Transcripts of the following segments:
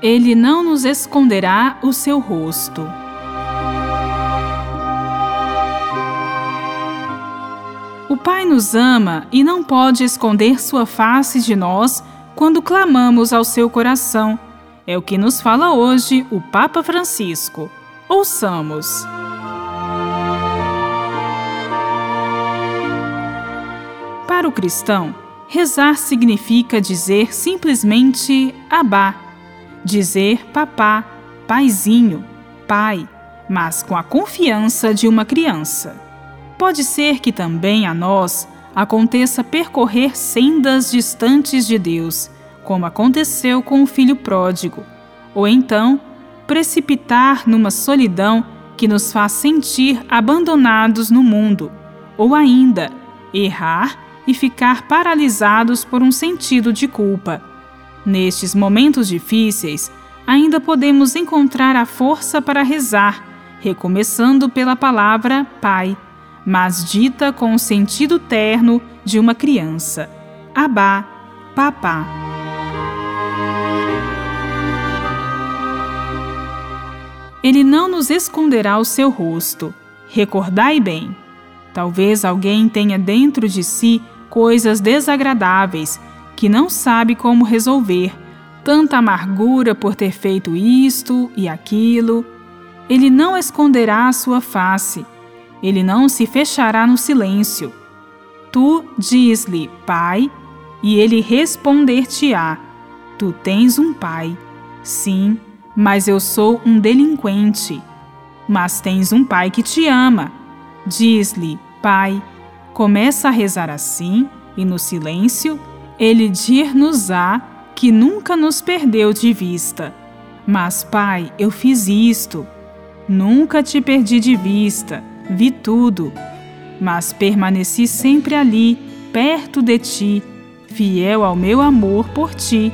Ele não nos esconderá o seu rosto. O Pai nos ama e não pode esconder sua face de nós quando clamamos ao seu coração. É o que nos fala hoje o Papa Francisco. Ouçamos. Para o cristão, rezar significa dizer simplesmente Abá, dizer papá, paizinho, pai, mas com a confiança de uma criança. Pode ser que também a nós aconteça percorrer sendas distantes de Deus, como aconteceu com o filho pródigo, ou então precipitar numa solidão que nos faz sentir abandonados no mundo, ou ainda errar e ficar paralisados por um sentido de culpa. Nestes momentos difíceis, ainda podemos encontrar a força para rezar, recomeçando pela palavra Pai, mas dita com o sentido terno de uma criança: Abá, Papá. Ele não nos esconderá o seu rosto. Recordai bem. Talvez alguém tenha dentro de si coisas desagradáveis que não sabe como resolver, tanta amargura por ter feito isto e aquilo. Ele não esconderá a sua face. Ele não se fechará no silêncio. Tu diz-lhe, Pai, e ele responder-te-á: Tu tens um pai. Sim, mas eu sou um delinquente. Mas tens um pai que te ama. Diz-lhe, Pai, começa a rezar assim, e no silêncio, ele dir-nos-á que nunca nos perdeu de vista. Mas, Pai, eu fiz isto. Nunca te perdi de vista, vi tudo. Mas permaneci sempre ali, perto de ti, fiel ao meu amor por ti.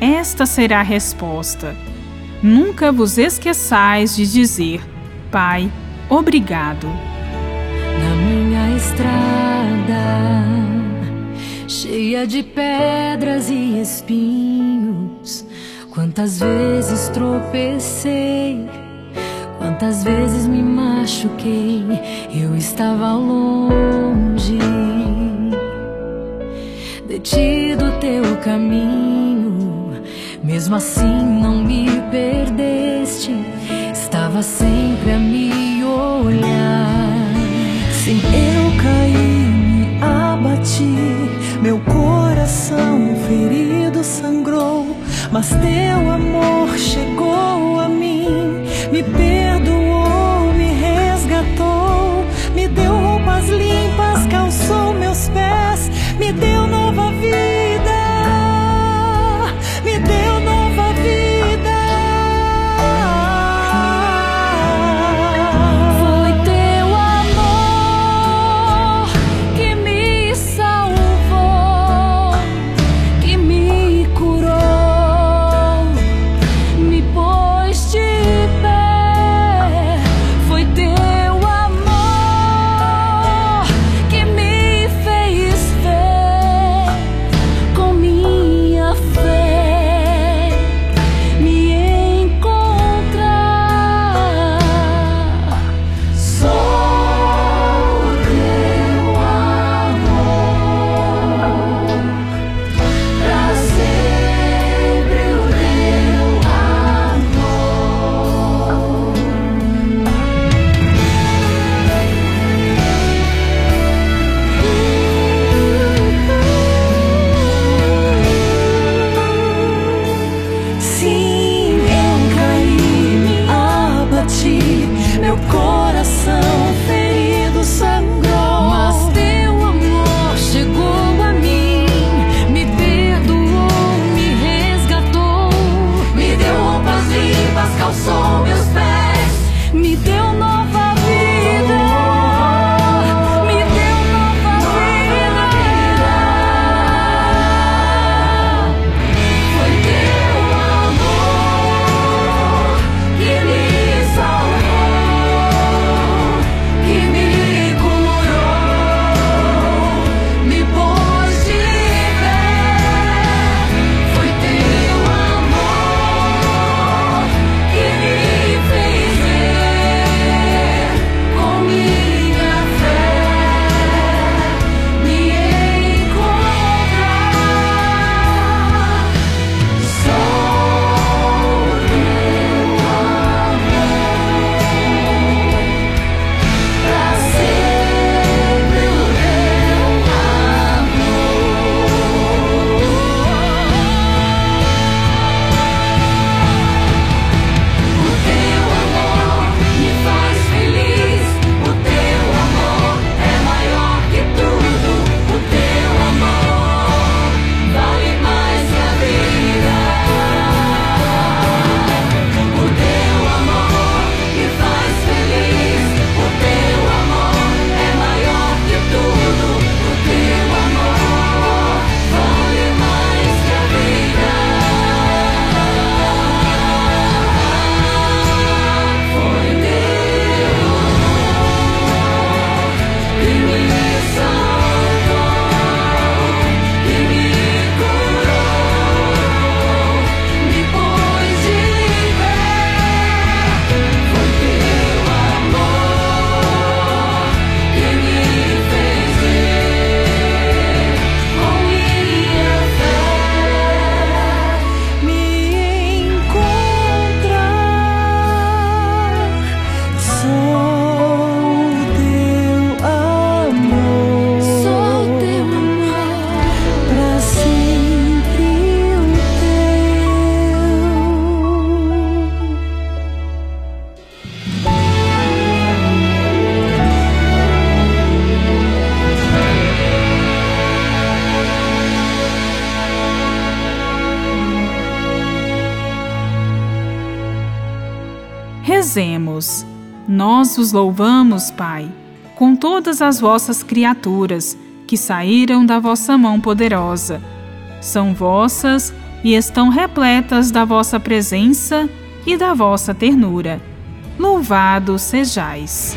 Esta será a resposta. Nunca vos esqueçais de dizer: Pai, obrigado. Na minha estrada, cheia de pedras e espinhos, quantas vezes tropecei, quantas vezes me machuquei, eu estava longe de ti do teu caminho. Mesmo assim não me perdeste, estava sempre a me olhar. Sim, eu caí, me abati, meu coração ferido sangrou, mas teu amor Rezemos. Nós os louvamos, Pai, com todas as vossas criaturas que saíram da vossa mão poderosa. São vossas e estão repletas da vossa presença e da vossa ternura. Louvado sejais.